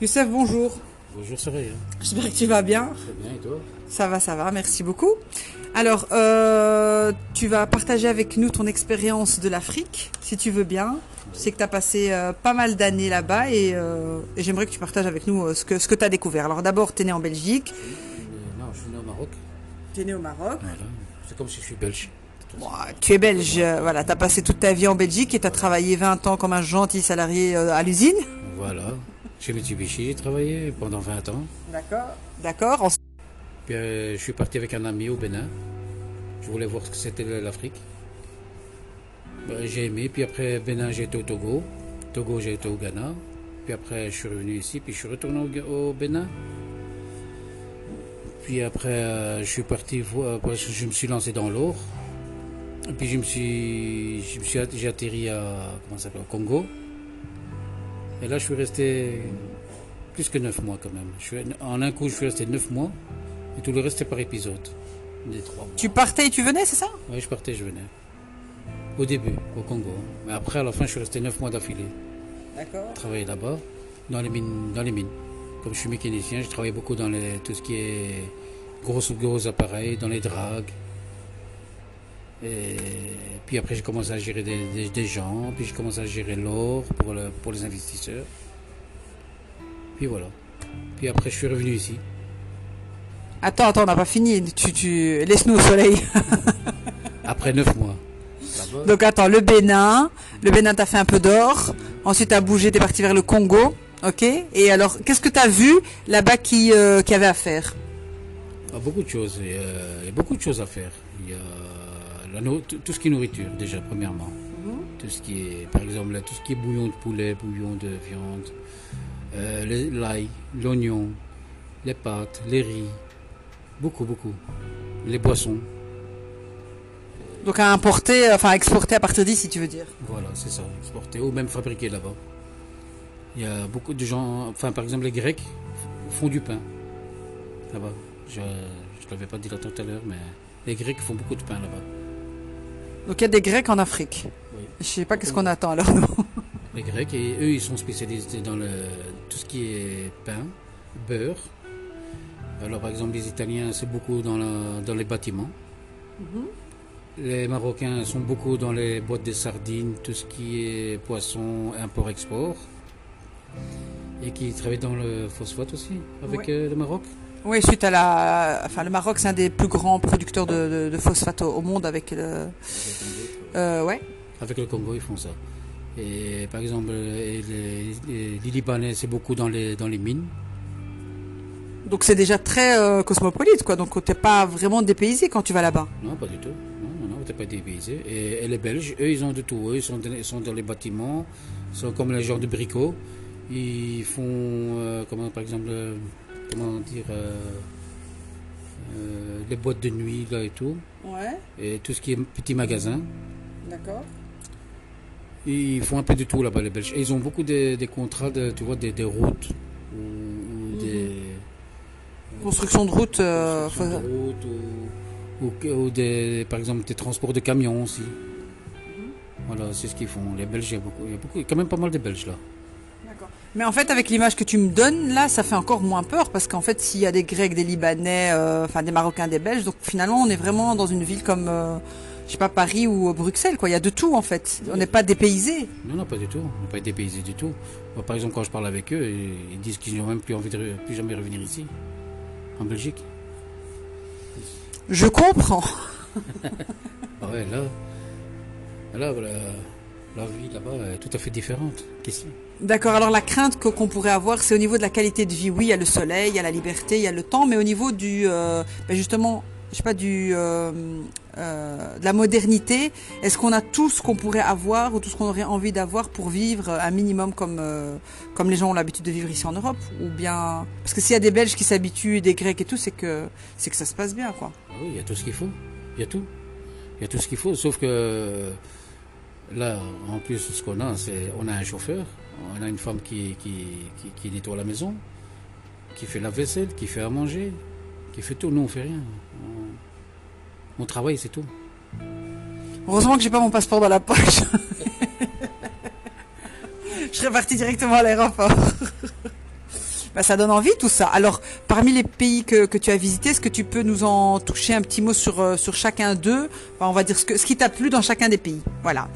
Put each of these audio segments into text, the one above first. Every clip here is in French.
Youssef, bonjour. Bonjour Soraya. J'espère que tu vas bien. Très bien, et toi Ça va, ça va, merci beaucoup. Alors, euh, tu vas partager avec nous ton expérience de l'Afrique, si tu veux bien. Je sais que tu as passé euh, pas mal d'années là-bas et, euh, et j'aimerais que tu partages avec nous ce que, ce que tu as découvert. Alors d'abord, tu es né en Belgique, Non, je suis né au Maroc. tu es né au Maroc. Voilà. C'est comme si je suis belge. Bon, tu es belge, voilà, tu as passé toute ta vie en Belgique et tu as travaillé 20 ans comme un gentil salarié à l'usine. Voilà. Chez Mitsubishi, j'ai travaillé pendant 20 ans. D'accord. D'accord. En- Puis euh, je suis parti avec un ami au Bénin. Je voulais voir ce que c'était l'Afrique. Ben, j'ai aimé. Puis après Bénin, j'ai été au Togo. Togo, j'ai été au Ghana. Puis après, je suis revenu ici. Puis je suis retourné au, Bénin. Puis après, euh, je suis parti voir. parce que je me suis lancé dans l'or. Et puis je me suis, je me suis, att- j'ai atterri à comment ça s'appelle, au Congo. Et là, je suis resté plus que 9 mois quand même. Je suis, en un coup, je suis resté 9 mois. Et tout le reste, c'était par épisode. Des trois mois. Tu partais et tu venais, c'est ça? Oui, je partais, je venais. Au début, au Congo. Mais après, à la fin, je suis resté 9 mois d'affilée. D'accord. Travailler là-bas, dans les mines. Dans les mines. Comme je suis mécanicien, je travaille beaucoup dans les, tout ce qui est gros, gros appareils, dans les dragues. Et puis après, j'ai commencé à gérer des, des- des gens, puis j'ai commencé à gérer l'or pour, le- pour les investisseurs. Puis voilà. Puis après, je suis revenu ici. Attends, attends, on n'a pas fini. Tu, tu... Laisse-nous au soleil. Après 9 mois. Donc attends, le Bénin. Le Bénin, t'as fait un peu d'or. Ensuite, t'as bougé, t'es parti vers le Congo. Ok Et alors, qu'est-ce que t'as vu là-bas qui, euh, qui avait à faire? Ah, beaucoup de choses. Il y, a, il y a beaucoup de choses à faire. Il y a la tout ce qui est nourriture, déjà, premièrement. Tout ce qui est, par exemple, là, tout ce qui est bouillon de poulet, bouillon de viande, euh, l'ail, l'oignon, les pâtes, les riz. Beaucoup, beaucoup. Les boissons. Donc à importer, enfin à exporter à partir d'ici, tu veux dire Voilà, c'est ça. Exporté ou même fabriqué là-bas. Il y a beaucoup de gens, enfin, par exemple, les Grecs font du pain. Là-bas. Je ne l'avais pas dit là tout à l'heure, mais les Grecs font beaucoup de pain là-bas. Donc il y a des Grecs en Afrique. Oui. Je sais pas qu'est-ce qu'on attend alors nous. Les Grecs, et eux, ils sont spécialisés dans le, tout ce qui est pain, beurre. Alors, par exemple, les Italiens, c'est beaucoup dans, la- dans les bâtiments. Les Marocains sont beaucoup dans les boîtes de sardines, tout ce qui est poisson, import-export. Et qui travaillent dans le phosphate aussi, avec Ouais. euh, le Maroc. Oui, suite à la, enfin le Maroc, c'est un des plus grands producteurs de, de, de phosphate au, au monde avec le, euh, ouais. Avec le Congo, ils font ça. Et par exemple, les, les- Libanais, c'est beaucoup dans les, dans les mines. Donc c'est déjà très euh, cosmopolite, quoi. Donc t'es pas vraiment dépaysé quand tu vas là-bas. Non, pas du tout. Non, non, non, t'es pas dépaysé. Et, et les Belges, eux, ils ont de tout. Eux, ils sont, dans- ils sont dans les bâtiments, ils sont comme les gens de bricots. Ils font, euh, comment, par exemple, euh, comment dire, euh, euh, les boîtes de nuit là et tout, Ouais, et tout ce qui est petits magasins. d'accord. Ils font un peu de tout là-bas, les Belges. Et ils ont beaucoup de, des contrats, de, tu vois, des, des routes ou, ou des Construction de euh, constructions faut- de routes ou, ou- ou des, par exemple des transports de camions aussi. Voilà, c'est ce qu'ils font. Les Belges, il y a beaucoup, il y a beaucoup, il y a quand même pas mal de Belges là. Mais en fait, avec l'image que tu me donnes, là, ça fait encore moins peur parce qu'en fait, s'il y a des Grecs, des Libanais, euh, enfin des Marocains, des Belges, donc finalement, on est vraiment dans une ville comme, euh, je sais pas, Paris ou Bruxelles, quoi. Il y a de tout en fait. On n'est pas dépaysé. Non, non, pas du tout. On n'est pas dépaysé du tout. Moi, par exemple, quand je parle avec eux, ils disent qu'ils n'ont même plus envie de plus jamais revenir ici, en Belgique. Je comprends. Ah ouais, là, là, voilà, la vie là-bas est tout à fait différente qu'ici. D'accord. Alors la crainte que qu'on pourrait avoir, c'est au niveau de la qualité de vie. Oui, il y a le soleil, il y a la liberté, il y a le temps, mais au niveau du, euh, ben justement, je sais pas, du, euh, euh, de la modernité, est-ce qu'on a tout ce qu'on pourrait avoir ou tout ce qu'on aurait envie d'avoir pour vivre un minimum comme euh, comme les gens ont l'habitude de vivre ici en Europe, ou bien parce que s'il y a des Belges qui s'habituent, des Grecs et tout, c'est que c'est que ça se passe bien, quoi. Ah oui, il y a tout ce qu'il faut. Il y a tout. Il y a tout ce qu'il faut, sauf que là, en plus, ce qu'on a, c'est on a un chauffeur, on a une femme qui, qui, qui, qui nettoie la maison, qui fait la vaisselle, qui fait à manger, qui fait tout. Nous, on fait rien. On, on travaille, c'est tout. Heureusement que j'ai pas mon passeport dans la poche. je serais parti directement à l'aéroport. Bah, ça donne envie tout ça. Alors, parmi les pays que, que tu as visités, est-ce que tu peux nous en toucher un petit mot sur, euh, sur chacun d'eux? Enfin, On va dire ce, que, ce qui t'a plu dans chacun des pays. Voilà.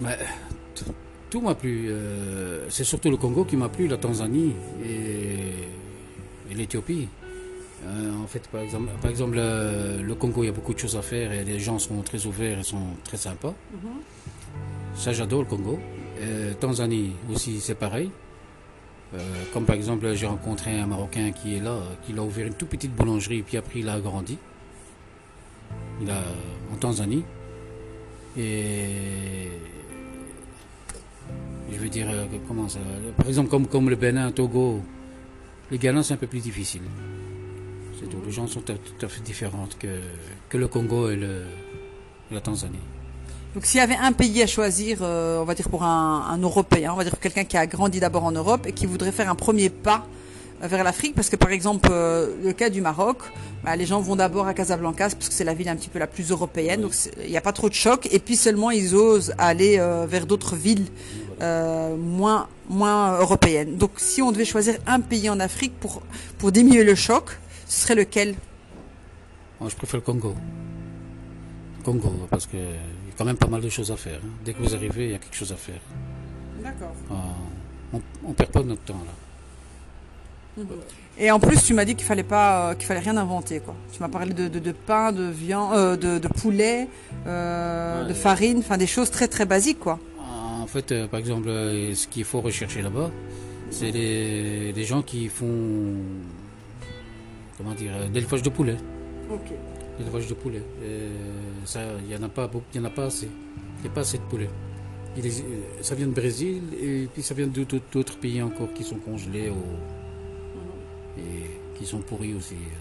Bah, tout m'a plu. euh, c'est surtout le Congo qui m'a plu, la Tanzanie et, et l'Éthiopie. Euh, en fait, par exemple, par exemple euh, le Congo, il y a beaucoup de choses à faire et les gens sont très ouverts et sont très sympas. Ça, j'adore le Congo. Tanzanie aussi, c'est pareil. Comme par exemple, j'ai rencontré un Marocain qui est là, qui a ouvert une toute petite boulangerie, puis après il a agrandi. Il a en Tanzanie. Et je veux dire, euh, comment ça Par exemple, comme, le Bénin, Togo, les Ghana, c'est un peu plus difficile. Les gens sont tout à fait différents que, le Congo et, le, la Tanzanie. Donc, s'il y avait un pays à choisir, euh, on va dire pour un, un Européen, on va dire quelqu'un qui a grandi d'abord en Europe et qui voudrait faire un premier pas vers l'Afrique, parce que par exemple, euh, le cas du Maroc, bah, les gens vont d'abord à Casablanca parce que c'est la ville un petit peu la plus européenne, donc il n'y a pas trop de choc, et puis seulement ils osent aller euh, vers d'autres villes euh, moins moins européennes. Donc, si on devait choisir un pays en Afrique pour pour diminuer le choc, ce serait lequel? Moi, je préfère le Congo. Congo, parce qu'il y a quand même pas mal de choses à faire. hein. Dès que vous arrivez, il y a quelque chose à faire. D'accord. Euh, on ne perd pas notre temps là. Et en plus, tu m'as dit qu'il fallait pas, euh, qu'il fallait rien inventer, quoi. Tu m'as parlé de, de, de pain, de viande, euh, de, de poulet, euh, Ouais. de farine, enfin des choses très très basiques, quoi. En fait, par exemple, ce qu'il faut rechercher là-bas, c'est les, les gens qui font, comment dire, l'élevage de poulet. Ok. L'élevage de poulet. Ça, il y en a pas il y en a pas assez. Il n'y a pas assez de poulet. Il ça vient de Brésil et puis ça vient d'autres pays encore qui sont congelés ou- et qui sont pourris aussi. euh,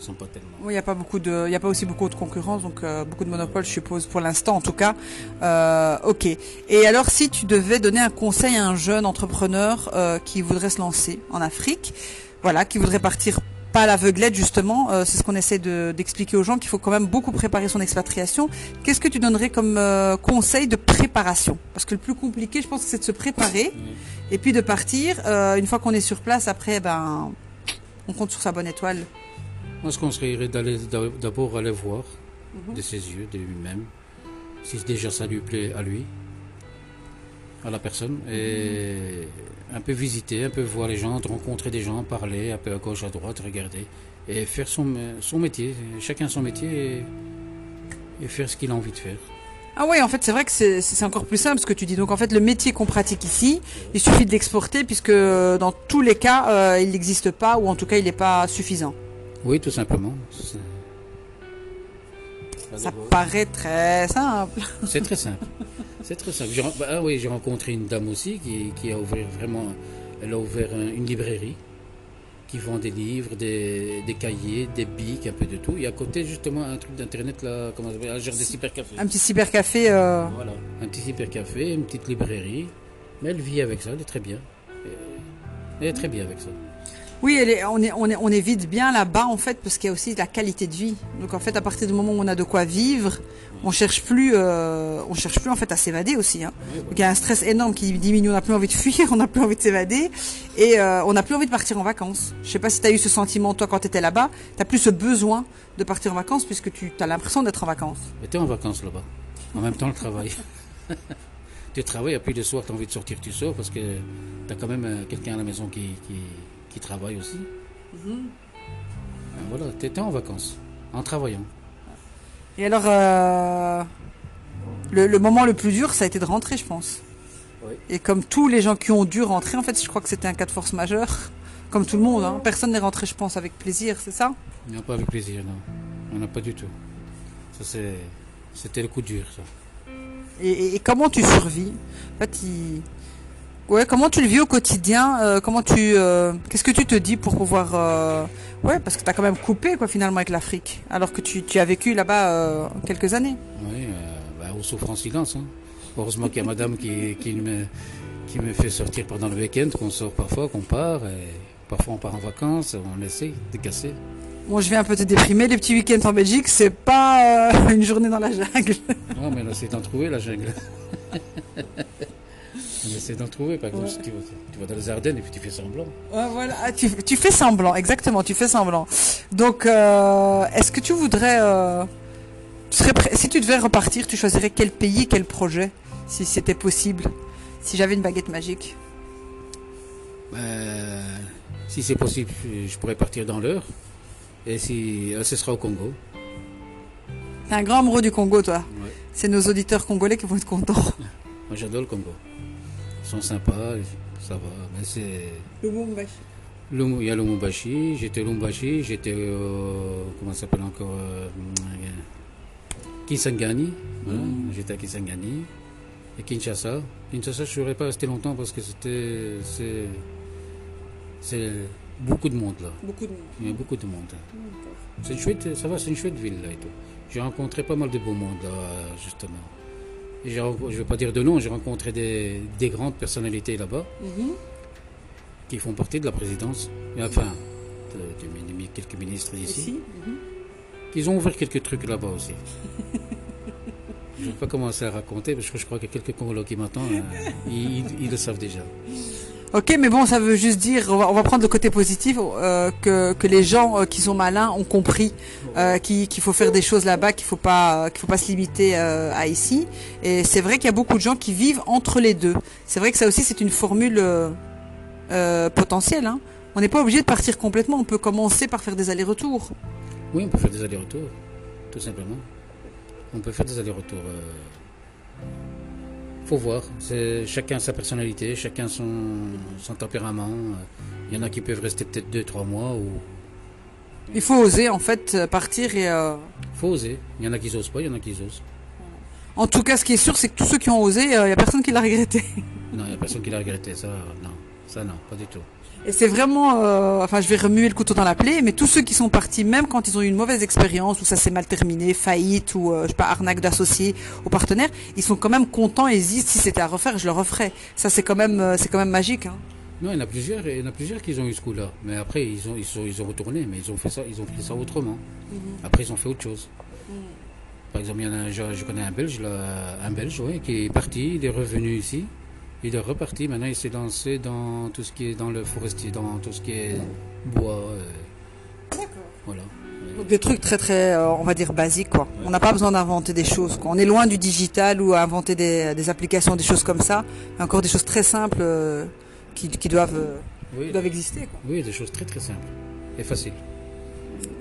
sont pas tellement. Oui, il n'y a pas beaucoup de, il y a pas aussi beaucoup de concurrence, donc euh, beaucoup de monopoles, je suppose, pour l'instant, en tout cas. Euh, ok. Et alors, si tu devais donner un conseil à un jeune entrepreneur euh, qui voudrait se lancer en Afrique, voilà, qui voudrait partir pas à l'aveuglette justement, euh, c'est ce qu'on essaie de- d'expliquer aux gens qu'il faut quand même beaucoup préparer son expatriation. Qu'est-ce que tu donnerais comme euh, conseil de préparation? Parce que le plus compliqué, je pense, c'est de se préparer et puis de partir. Euh, une fois qu'on est sur place, après, ben, on compte sur sa bonne étoile. Moi, je conseillerais d'aller d'a- d'abord aller voir de ses yeux, de lui-même, si déjà ça lui plaît à lui, à la personne, et un peu visiter, un peu voir les gens, rencontrer des gens, parler un peu à gauche, à droite, regarder, et faire son, métier, chacun son métier, et faire ce qu'il a envie de faire. Ah oui, en fait, c'est vrai que c'est encore plus simple ce que tu dis. Donc, en fait, le métier qu'on pratique ici, il suffit de l'exporter puisque euh, dans tous les cas, euh, il n'existe pas ou en tout cas, il n'est pas suffisant. Oui, tout simplement. Ça paraît très simple. C'est très simple. C'est très simple. Bah, ah oui, j'ai rencontré une dame aussi qui, qui a ouvert vraiment. Elle a ouvert un- une librairie qui vend des livres, des, des cahiers, des bics, un peu de tout. Et à côté, justement, un truc d'internet là, comment ça s'appelle Elle gère des cybercafés. Un petit cybercafé. Euh... Voilà, un petit cybercafé, une petite librairie. Mais elle vit avec ça, elle est très bien. Elle est très bien avec ça. Oui, on, est, bien là-bas en fait parce qu'il y a aussi la qualité de vie. Donc en fait, à partir du moment où on a de quoi vivre, on cherche plus, euh, on cherche plus en fait à s'évader aussi. Hein. Donc il y a un stress énorme qui diminue. On n'a plus envie de fuir, on n'a plus envie de s'évader et euh, on n'a plus envie de partir en vacances. Je sais pas si tu as eu ce sentiment toi quand tu étais là-bas. T'as plus ce besoin de partir en vacances puisque tu as l'impression d'être en vacances. Mais tu es en vacances là-bas. En même temps, le travail. tu travailles, et puis le soir, tu as envie de sortir, tu sors parce que tu as quand même euh, quelqu'un à la maison qui, qui travaille aussi. Ben Voilà, tu étais en vacances, en travaillant. Et alors, euh, le, le moment le plus dur, ça a été de rentrer, je pense. Oui. Et comme tous les gens qui ont dû rentrer, en fait, je crois que c'était un cas de force majeure. Comme tout le monde, hein. personne n'est rentré, je pense, avec plaisir, c'est ça? Non, pas avec plaisir, non. On n'a pas du tout. Ça, c'est, c'était le coup dur, ça. et, et- et comment tu survis? En fait, il- ouais, comment tu le vis au quotidien euh, Comment tu, euh, qu'est-ce que tu te dis pour pouvoir, euh, ouais, parce que tu as quand même coupé quoi finalement avec l'Afrique, alors que tu, tu as vécu là-bas euh, quelques années. Oui, bah, on souffre en silence. hein. Heureusement qu'il y a madame qui, qui, me, qui me fait sortir pendant le week-end, qu'on sort parfois, qu'on part. Et parfois on part en vacances, on essaie de casser. Bon, je vais un peu te déprimer. Les petits week-ends en Belgique, c'est pas euh, une journée dans la jungle. Non, mais on essaie d'en trouver la jungle. on essaie d'en trouver, par exemple, si tu, vas, tu vas dans les Ardennes et puis tu fais semblant. Ouais, voilà. Ah, tu, tu fais semblant, exactement, tu fais semblant. Donc, euh, est-ce que tu voudrais... euh, tu serais prêt- si tu devais repartir, tu choisirais quel pays, quel projet, si c'était possible Si j'avais une baguette magique? Euh, si c'est possible, je pourrais partir dans l'heure. Et si euh, ce sera au Congo. T'es un grand amoureux du Congo, toi. Ouais. C'est nos auditeurs congolais qui vont être contents. Moi j'adore le Congo. Ils sont sympas, ça va. Mais c'est. Lumu- Il y a Lumumbashi, j'étais Lumumbashi, j'étais au. Comment ça s'appelle encore euh, Kisangani. voilà, J'étais à Kisangani. Et Kinshasa. Kinshasa, je ne serais pas resté longtemps parce que c'était. C'est. C'est beaucoup de monde là. Beaucoup de monde. Il y a beaucoup de monde. C'est une chouette, ça va, c'est une chouette ville là et tout. J'ai rencontré pas mal de beau monde là, justement. Je ne vais pas dire de nom, j'ai rencontré des, des grandes personnalités là-bas. Qui font partie de la présidence, et enfin, de- de- de- quelques ministres ici, qui ont ouvert quelques trucs là-bas aussi. je ne vais pas commencer à raconter, parce que je crois qu'il y a quelques Congolais qui m'entendent, ils, ils- ils le savent déjà. Ok, mais bon, ça veut juste dire, on va, prendre le côté positif, euh, que, que les gens euh, qui sont malins ont compris euh, qu'il faut faire des choses là-bas, qu'il faut pas qu'il faut pas se limiter à ici. Et c'est vrai qu'il y a beaucoup de gens qui vivent entre les deux. C'est vrai que ça aussi c'est une formule potentielle. Hein. On n'est pas obligé de partir complètement. On peut commencer par faire des allers-retours. Oui, on peut faire des allers-retours, tout simplement. On peut faire des allers-retours. Euh, faut voir. C'est chacun sa personnalité, chacun son, son tempérament. Il y en a qui peuvent rester peut-être deux, trois mois ou Il faut oser en fait euh, partir et euh, faut oser. Il y en a qui osent pas, il y en a qui osent. en tout cas, ce qui est sûr, c'est que tous ceux qui ont osé, il y a personne qui l'a regretté. Non, il n'y a personne qui l'a regretté. Ça, non. Ça, non, pas du tout. Et c'est vraiment, euh, enfin, je vais remuer le couteau dans la plaie, mais tous ceux qui sont partis, même quand ils ont eu une mauvaise expérience, où ça s'est mal terminé, faillite ou euh, je sais pas arnaque d'associés aux partenaires, ils sont quand même contents et ils se disent si c'était à refaire, je le referais. Ça c'est quand même, euh, c'est quand même magique. Hein. Non, il y en a plusieurs, il y en a plusieurs qui ont eu ce coup-là. Mais après, ils ont, ils sont, ils ont retourné, mais ils ont fait ça, ils ont fait ça autrement. Après, ils ont fait autre chose. Par exemple, il y en a, je, je connais un Belge, là, un Belge, ouais, qui est parti, il est revenu ici, il est reparti. Maintenant, il s'est lancé dans tout ce qui est dans le forestier, dans tout ce qui est bois. euh, voilà. Donc des trucs très très, euh, on va dire basiques quoi. On n'a pas besoin d'inventer des choses. Quoi. On est loin du digital ou à inventer des, des applications, des choses comme ça. Il y a encore des choses très simples euh, qui, qui doivent, Oui, qui doivent exister. Quoi. oui, des choses très très simples et faciles.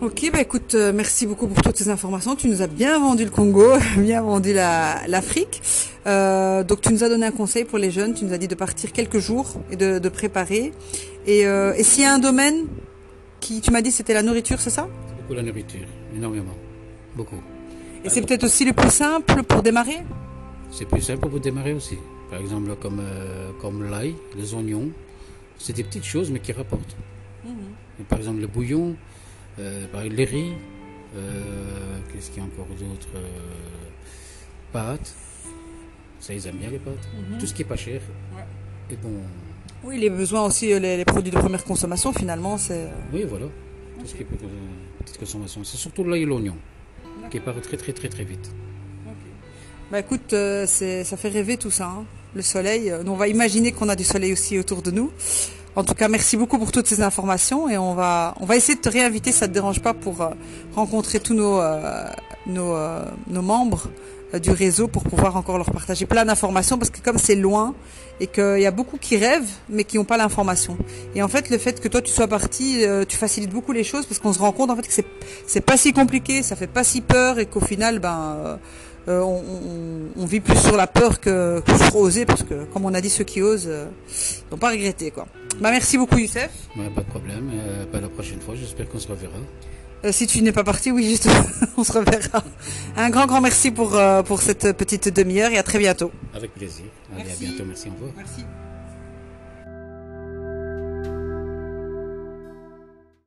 Ok, bah écoute, euh, merci beaucoup pour toutes ces informations. Tu nous as bien vendu le Congo, bien vendu la- l'Afrique. Euh, donc tu nous as donné un conseil pour les jeunes. Tu nous as dit de partir quelques jours et de, de préparer. Et, euh, et s'il y a un domaine qui, tu m'as dit, c'était la nourriture, c'est ça? Beaucoup la nourriture, énormément, beaucoup. Et c'est peut-être aussi le plus simple pour démarrer? C'est plus simple pour démarrer aussi. Par exemple, comme, euh, comme l'ail, les oignons, c'est des petites choses mais qui rapportent. Et par exemple, le bouillon, euh, riz, euh, qu'est-ce qu'il y a encore d'autre euh, Pâtes, ça ils aiment bien les pâtes. Tout ce qui est pas cher. Et bon, Oui, les besoins aussi, euh, les, les produits de première consommation, finalement, c'est. oui, voilà. Tout ce qui est petite consommation. C'est surtout l'ail et l'oignon qui part très très très très vite. Bah écoute, euh, c'est, ça fait rêver tout ça, hein. le soleil. On va imaginer qu'on a du soleil aussi autour de nous. En tout cas, merci beaucoup pour toutes ces informations et on va, on va essayer de te réinviter, ça te dérange pas, pour euh, rencontrer tous nos, euh, nos, euh, nos membres euh, du réseau pour pouvoir encore leur partager plein d'informations parce que comme c'est loin et qu'il y a beaucoup qui rêvent mais qui n'ont pas l'information. Et en fait, le fait que toi tu sois parti, euh, tu facilites beaucoup les choses parce qu'on se rend compte en fait que c'est, c'est pas si compliqué, ça fait pas si peur et qu'au final, ben, euh, on, on- vit plus sur la peur que, que sur oser, parce que, comme on a dit, ceux qui osent euh, n'ont pas regretté. Quoi. Bah, merci beaucoup, Youssef. Ouais, pas de problème. Euh, bah, la prochaine fois, j'espère qu'on se reverra. Euh, si tu n'es pas parti, oui, juste, on se reverra. Un grand, grand merci pour, euh, pour cette petite demi-heure et à très bientôt. Avec plaisir. Allez, Merci. à bientôt. Merci, au revoir. Merci.